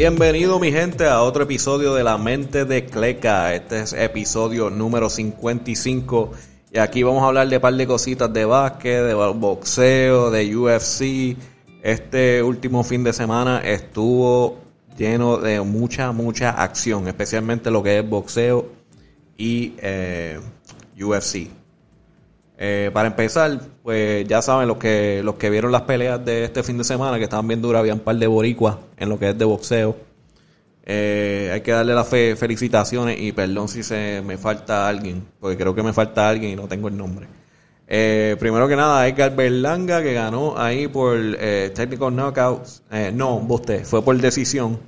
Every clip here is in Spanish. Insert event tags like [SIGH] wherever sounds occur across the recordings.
Bienvenido mi gente a otro episodio de La Mente de Cleca. Este es episodio número 55 y aquí vamos a hablar de un par de cositas de básquet, de boxeo, de UFC. Este último fin de semana estuvo lleno de mucha, mucha acción, especialmente lo que es boxeo y eh, UFC. Eh, para empezar, pues ya saben los que los que vieron las peleas de este fin de semana, que estaban bien duras, había un par de boricuas en lo que es de boxeo. Eh, hay que darle las felicitaciones y perdón si se me falta alguien, porque creo que me falta alguien y no tengo el nombre. Eh, primero que nada, Edgar Berlanga, que ganó ahí por eh, Technical Knockouts. no, usted, fue por decisión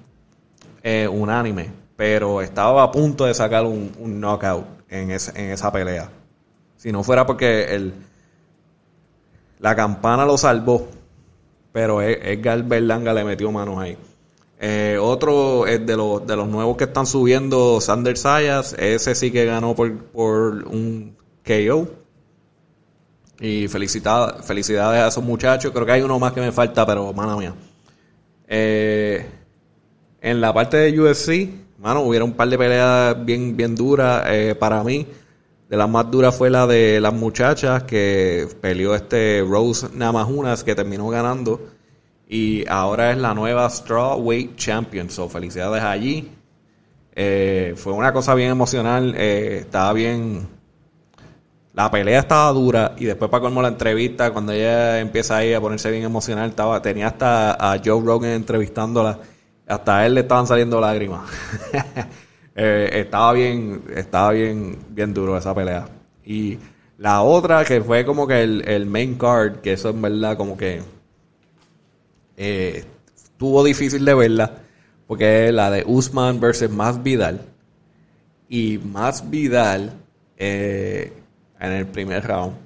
unánime, pero estaba a punto de sacar un, un knockout en, en esa pelea. Si no fuera porque el, la campana lo salvó, pero e, Edgar Berlanga le metió manos ahí. Eh, otro es de los, de los nuevos que están subiendo, Sander Sayas. Ese sí que ganó por, por un KO. Y felicidades, a esos muchachos. Creo que hay uno más que me falta, pero mala mía. Eh, en la parte de UFC, mano, hubiera un par de peleas bien, bien duras eh, para mí. De las más duras fue la de las muchachas que peleó este Rose Namajunas que terminó ganando. Y ahora es la nueva Strawweight Champion. So, felicidades allí. Eh, fue una cosa bien emocional. Eh, estaba bien. La pelea estaba dura. Y después, para colmo la entrevista, cuando ella empieza ahí a ponerse bien emocional, estaba, tenía hasta a Joe Rogan entrevistándola. Hasta a él le estaban saliendo lágrimas. [LAUGHS] Eh, estaba bien, estaba bien, bien duro esa pelea. Y la otra que fue como que el, main card, que eso en verdad como que eh, estuvo difícil de verla, porque es la de Usman versus Más Vidal. Y Más Vidal eh, en el primer round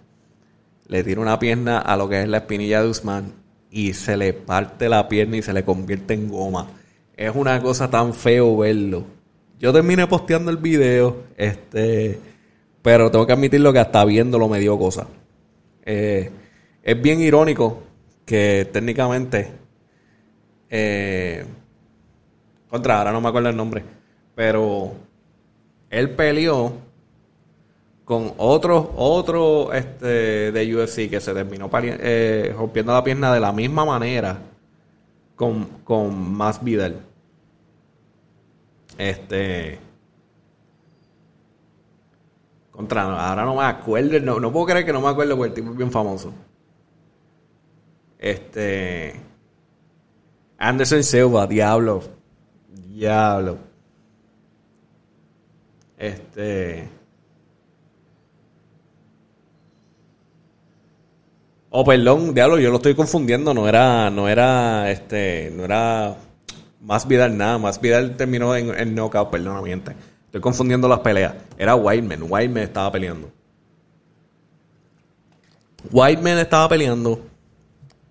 le tira una pierna a lo que es la espinilla de Usman y se le parte la pierna y se le convierte en goma. Es una cosa tan feo verlo yo terminé posteando el video, este, pero tengo que admitirlo que hasta viéndolo me dio cosa. Eh, es bien irónico que técnicamente, eh, contra, ahora no me acuerdo el nombre, pero él peleó con otro, otro este, de UFC que se terminó eh, rompiendo la pierna de la misma manera con, con más Vidal. Este. Contra, ahora no me acuerdo, no, no puedo creer que no me acuerdo porque el tipo bien famoso. Este. Anderson Silva, diablo. Diablo. Este. Oh, perdón, diablo, yo lo estoy confundiendo, no era, no era, este, no era más Vidal nada, más Vidal terminó en, en knockout, perdón, Estoy confundiendo las peleas. Era Whiteman, Whiteman estaba peleando. Whiteman estaba peleando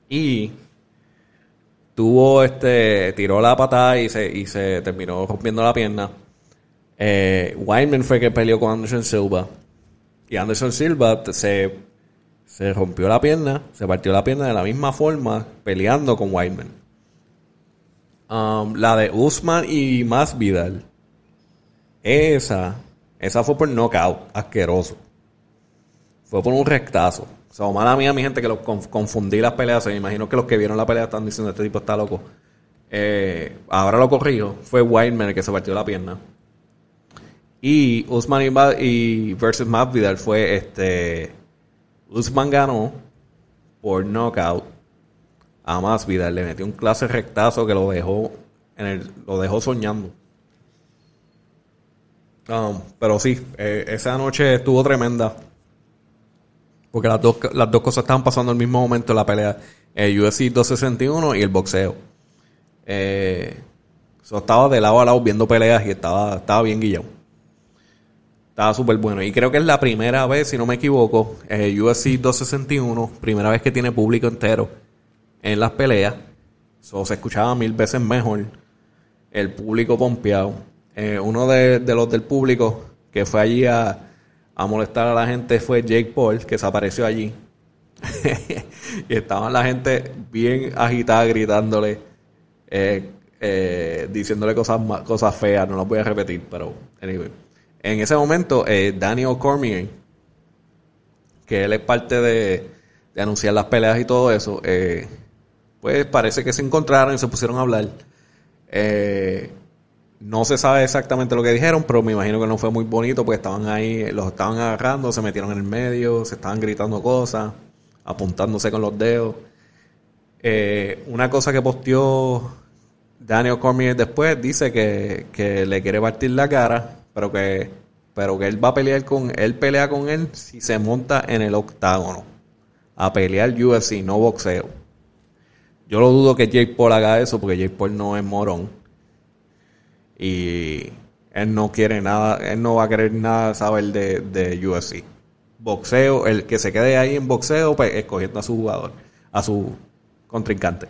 y tuvo este, tiró la patada y se, y se terminó rompiendo la pierna. Eh, Whiteman fue que peleó con Anderson Silva. Y Anderson Silva se, se rompió la pierna, se partió la pierna de la misma forma peleando con Whiteman. Um, la de Usman y Más Vidal. Esa, esa fue por knockout, asqueroso. Fue por un rectazo. O sea, mala mía, mi gente, que los confundí las peleas. Me imagino que los que vieron la pelea están diciendo, este tipo está loco. Eh, ahora lo corrijo. Fue Wildman el que se partió la pierna. Y Usman y, y versus Vidal fue este... Usman ganó por knockout a más Vidal. Le metió un clase rectazo que lo dejó, en el, lo dejó soñando. Um, pero sí, eh, esa noche estuvo tremenda. Porque las dos, las dos cosas estaban pasando al mismo momento en la pelea. El UFC 261 y el boxeo. Eh, estaba de lado a lado viendo peleas y estaba, estaba bien guillado. Estaba súper bueno. Y creo que es la primera vez, si no me equivoco, el UFC 261, primera vez que tiene público entero en las peleas. So, se escuchaba mil veces mejor. El público pompeado. Eh, uno de, los del público que fue allí a, molestar a la gente fue Jake Paul, que se apareció allí. [LAUGHS] y estaban la gente bien agitada gritándole. Eh, eh, diciéndole cosas, cosas feas, no las voy a repetir, pero anyway. En ese momento, Daniel Cormier, que él es parte de, anunciar las peleas y todo eso, eh, pues parece que se encontraron y se pusieron a hablar. no se sabe exactamente lo que dijeron, pero me imagino que no fue muy bonito porque estaban ahí, los estaban agarrando, se metieron en el medio, se estaban gritando cosas, apuntándose con los dedos. una cosa que posteó Daniel Cormier después dice que, le quiere partir la cara, pero que, pero que él va a pelear con él pelea con él si se monta en el octágono a pelear UFC, no boxeo. Yo lo dudo que Jake Paul haga eso porque Jake Paul no es morón. Y él no quiere nada, él no va a querer nada saber de, de UFC. Boxeo, el que se quede ahí en boxeo, pues escogiendo a su jugador, a su contrincante.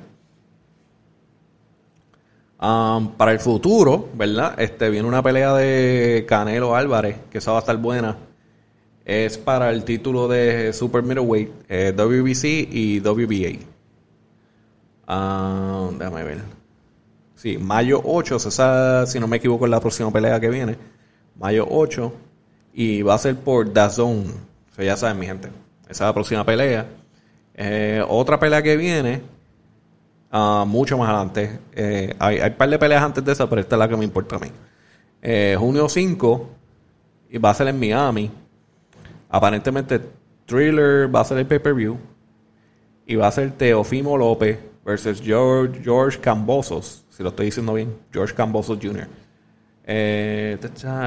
Um, para el futuro, ¿verdad? Este viene una pelea de Canelo Álvarez, que esa va a estar buena. Es para el título de Super Middleweight, eh, WBC y WBA. Um, déjame ver. Sí, mayo 8, si no me equivoco, es la próxima pelea que viene. Mayo 8. Y va a ser por DAZN. O ya saben, mi gente. Esa es la próxima pelea. Eh, otra pelea que viene Ah, mucho más adelante. Eh, hay, un par de peleas antes de esa, pero esta es la que me importa a mí. Eh, junio 5 y va a ser en Miami. Aparentemente Thriller va a ser el pay-per-view. Y va a ser Teofimo López versus George, George Cambosos. Si lo estoy diciendo bien. George Cambosos Jr. Eh,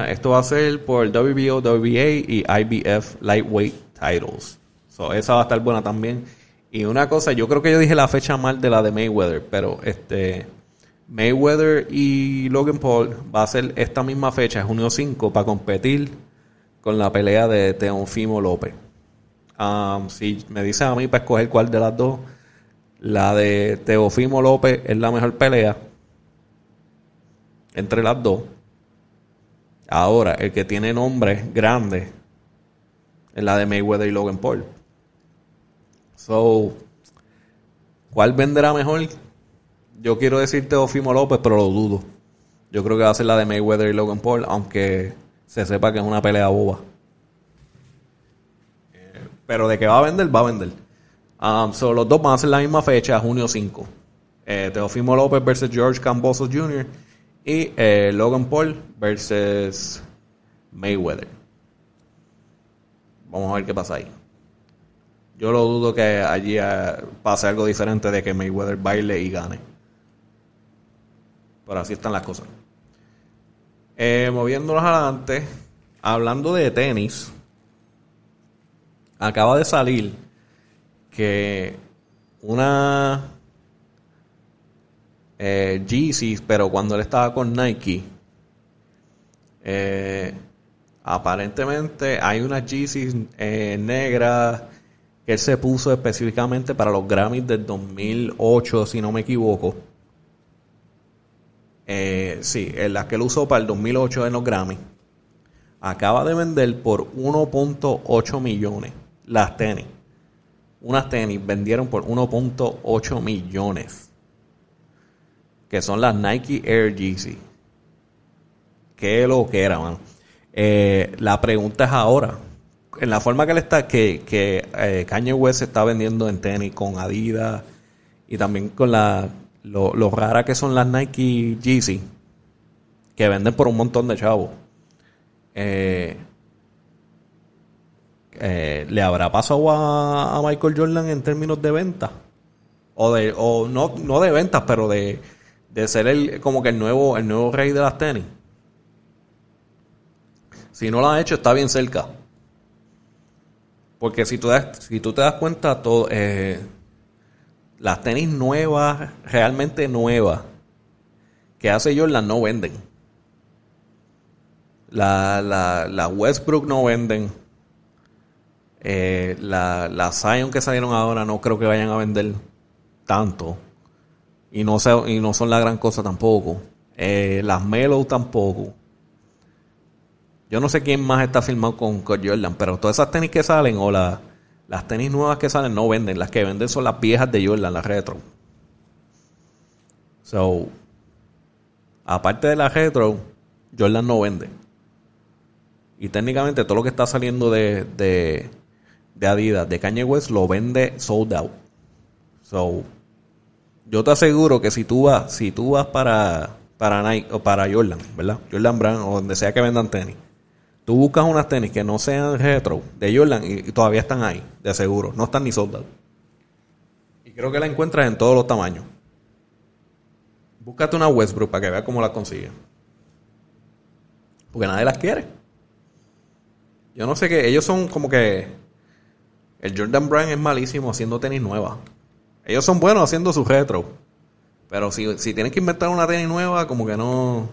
esto va a ser por WBO, WBA y IBF Lightweight Titles. So, esa va a estar buena también. Y una cosa, yo creo que yo dije la fecha mal de la de Mayweather, pero este Mayweather y Logan Paul va a ser esta misma fecha, junio 5, para competir con la pelea de Teonfimo López. Um, si me dicen a mí para escoger cuál de las dos, la de Teofimo López es la mejor pelea entre las dos. Ahora, el que tiene nombres grandes es la de Mayweather y Logan Paul. So, ¿cuál venderá mejor? Yo quiero decirte Ofimo López, pero lo dudo. Yo creo que va a ser la de Mayweather y Logan Paul, aunque se sepa que es una pelea boba. Eh, pero de que va a vender, va a vender. Um, so, los dos van a ser la misma fecha, junio 5. Eh, Teofimo López versus George Cambosos Jr. y eh, Logan Paul versus Mayweather. Vamos a ver qué pasa ahí. Yo lo dudo que allí eh, pase algo diferente de que Mayweather baile y gane. Pero así están las cosas. Eh, moviéndonos adelante, hablando de tenis, acaba de salir que una eh, pero cuando él estaba con Nike, eh, aparentemente hay unas Yeezys negras que él se puso específicamente para los Grammys del 2008, si no me equivoco. Eh, sí, las que él usó para el 2008 en los Grammys. Acaba de vender por 1.8 millones las tenis. Unas tenis vendieron por 1.8 millones. Que son las Nike Air Yeezy. Qué lo que era, man. Eh, la pregunta es ahora en la forma que él está, que, que eh, Kanye West está vendiendo en tenis con Adidas y también con la lo rara que son las Nike Yeezy, que venden por un montón de chavos. Eh, eh, ¿Le habrá pasado a, Michael Jordan en términos de venta? O de, o no, no de ventas, pero de, de ser el, como que el nuevo, el nuevo rey de las tenis. Si no lo ha hecho, está bien cerca. Porque si tú, si tú te das cuenta, todo, eh, las tenis nuevas, realmente nuevas, que hace Jordan no venden. La, la, Westbrook no venden. Eh, la, Zion que salieron ahora no creo que vayan a vender tanto. Y no, son la gran cosa tampoco. Eh, las Melo tampoco. Yo no sé quién más está firmado con, Jordan, pero todas esas tenis que salen o las tenis nuevas que salen no venden. Las que venden son las viejas de Jordan, las retro. So, aparte de la retro, Jordan no vende. Y técnicamente todo lo que está saliendo de, de Adidas, de Kanye West, lo vende sold out. So, yo te aseguro que si tú vas, si tú vas para, para Nike o para Jordan, ¿verdad? Jordan Brand o donde sea que vendan tenis. Tú buscas unas tenis que no sean retro de Jordan y, todavía están ahí, de seguro. No están ni sold out. Y creo que la encuentras en todos los tamaños. Búscate una Westbrook para que veas cómo la consigues. Porque nadie las quiere. Yo no sé qué. Ellos son como que. El Jordan Brand es malísimo haciendo tenis nueva. Ellos son buenos haciendo su retro. Pero si, si tienen que inventar una tenis nueva, como que no.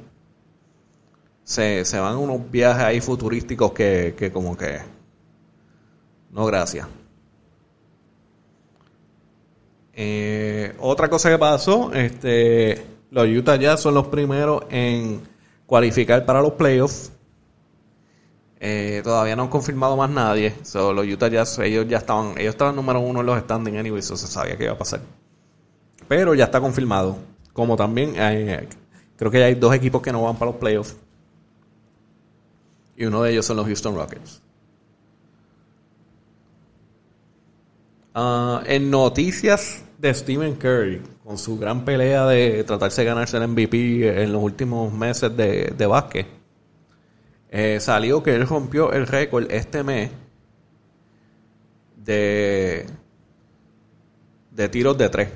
Se, se van unos viajes ahí futurísticos que, que como que. No, gracias. Eh, otra cosa que pasó, este, los Utah Jazz son los primeros en cualificar para los playoffs. Eh, todavía no han confirmado más nadie. So, los Utah Jazz, ellos ya estaban, ellos estaban número uno en los standings anyway, eso se sabía que iba a pasar. Pero ya está confirmado. Como también creo que ya hay dos equipos que no van para los playoffs. Y uno de ellos son los Houston Rockets. Ah, en noticias de Stephen Curry, con su gran pelea de tratarse de ganarse el MVP en los últimos meses de, de básquet, eh, salió que él rompió el récord este mes de, de tiros de tres.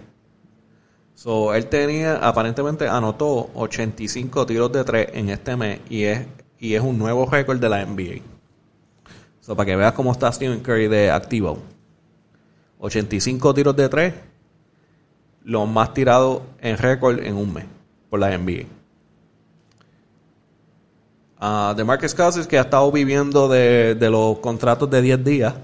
So, él tenía, aparentemente anotó 85 tiros de tres en este mes y es, y es un nuevo récord de la NBA. So, para que veas cómo está Stephen Curry de activo. 85 tiros de tres los más tirados en récord en un mes por la NBA. Uh, de Marcus Cousins, que ha estado viviendo de, los contratos de 10 días.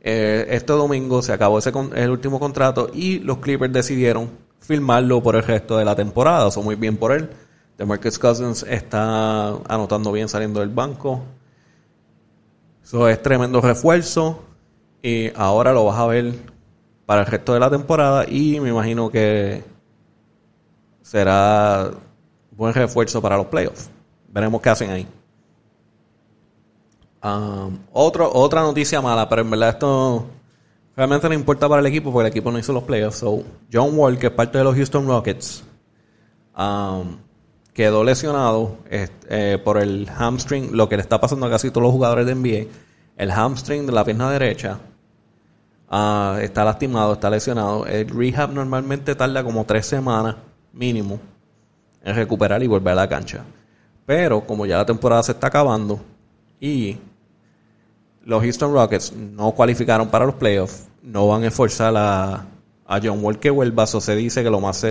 Eh, este domingo se acabó ese el último contrato y los Clippers decidieron firmarlo por el resto de la temporada. Son muy bien por él. De Marcus Cousins está anotando bien saliendo del banco. Eso es tremendo refuerzo. Y ahora lo vas a ver para el resto de la temporada y me imagino que será buen refuerzo para los playoffs. Veremos qué hacen ahí. Um, otra noticia mala, pero en verdad esto realmente no importa para el equipo porque el equipo no hizo los playoffs. So, John Wall, que es parte de los Houston Rockets, quedó lesionado eh, por el hamstring, lo que le está pasando a casi todos los jugadores de NBA, el hamstring de la pierna derecha Ah, está lastimado, está lesionado. El rehab normalmente tarda como tres semanas mínimo en recuperar y volver a la cancha. Pero como ya la temporada se está acabando y los Houston Rockets no cualificaron para los playoffs, no van a esforzar a, John Wall que vuelva. Eso se dice que lo más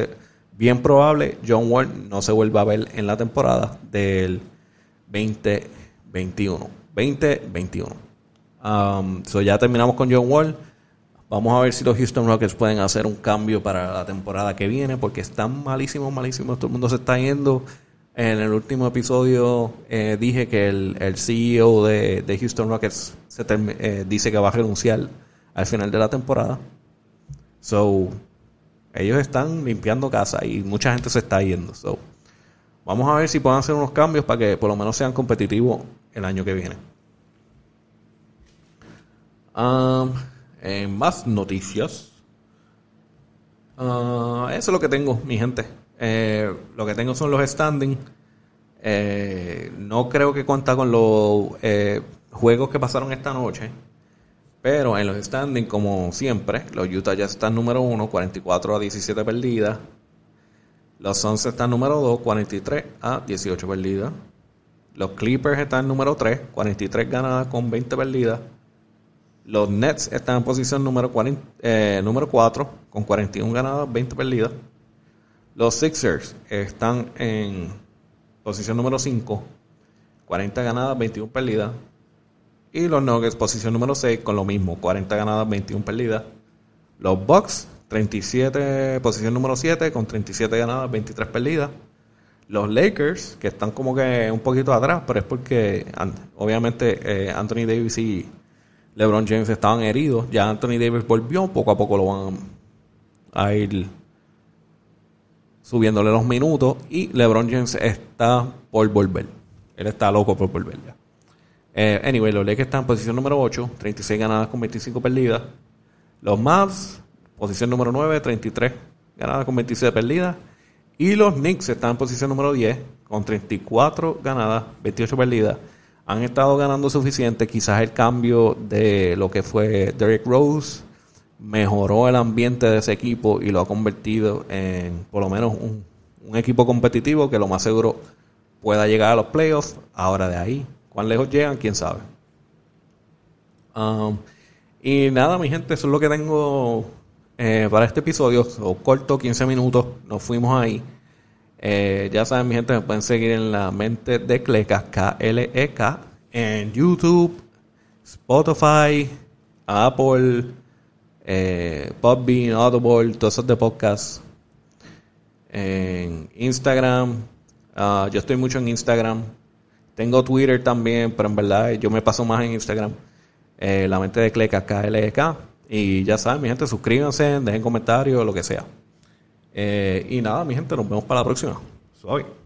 bien probable, John Wall no se vuelva a ver en la temporada del 2021. 2021. Um, ya terminamos con John Wall. Vamos a ver si los Houston Rockets pueden hacer un cambio para la temporada que viene, porque están malísimos, malísimos. Todo el mundo se está yendo. En el último episodio eh, dije que el, CEO de, Houston Rockets se eh, dice que va a renunciar al final de la temporada. So, ellos están limpiando casa y mucha gente se está yendo. So, vamos a ver si pueden hacer unos cambios para que por lo menos sean competitivos el año que viene. En más noticias. Ah, eso es lo que tengo, mi gente. Eh, lo que tengo son los standings. Eh, no creo que cuenta con los eh, juegos que pasaron esta noche. Pero en los standings, como siempre, los Utah ya están número 1, 44 a 17 perdidas. Los Suns están número 2, 43 a 18 perdidas. Los Clippers están número 3, 43 ganadas con 20 perdidas. Los Nets están en posición número, eh, número 4 con 41 ganadas, 20 perdidas. Los Sixers están en posición número 5, 40 ganadas, 21 perdidas. Y los Nuggets, posición número 6, con lo mismo, 40 ganadas, 21 perdidas. Los Bucks, 37, posición número 7, con 37 ganadas, 23 perdidas. Los Lakers, que están como que un poquito atrás, pero es porque obviamente eh, Anthony Davis y LeBron James estaban heridos. Ya Anthony Davis volvió. Poco a poco lo van a ir subiéndole los minutos y LeBron James está por volver. Él está loco por volver ya. Eh, anyway, los Lakers están en posición número 8, 36 ganadas con 25 perdidas. Los Mavs, posición número 9, 33 ganadas con 26 perdidas. Y los Knicks están en posición número 10, con 34 ganadas, 28 perdidas. Han estado ganando suficiente. Quizás el cambio de lo que fue Derrick Rose mejoró el ambiente de ese equipo y lo ha convertido en por lo menos un, equipo competitivo que lo más seguro pueda llegar a los playoffs. Ahora de ahí, cuán lejos llegan, quién sabe. Um, y nada, mi gente, eso es lo que tengo eh, para este episodio. So, corto, 15 minutos, nos fuimos ahí. Eh, ya saben, mi gente, me pueden seguir en la mente de Cleca, K-L-E-K, en YouTube, Spotify, Apple, eh, Audible, todos esos de podcast. En Instagram, uh, yo estoy mucho en Instagram. Tengo Twitter también, pero en verdad yo me paso más en Instagram. Eh, la mente de Cleca, K-L-E-K. Y ya saben, mi gente, suscríbanse, dejen comentarios, lo que sea. Eh, y nada, mi gente, nos vemos para la próxima. Suave.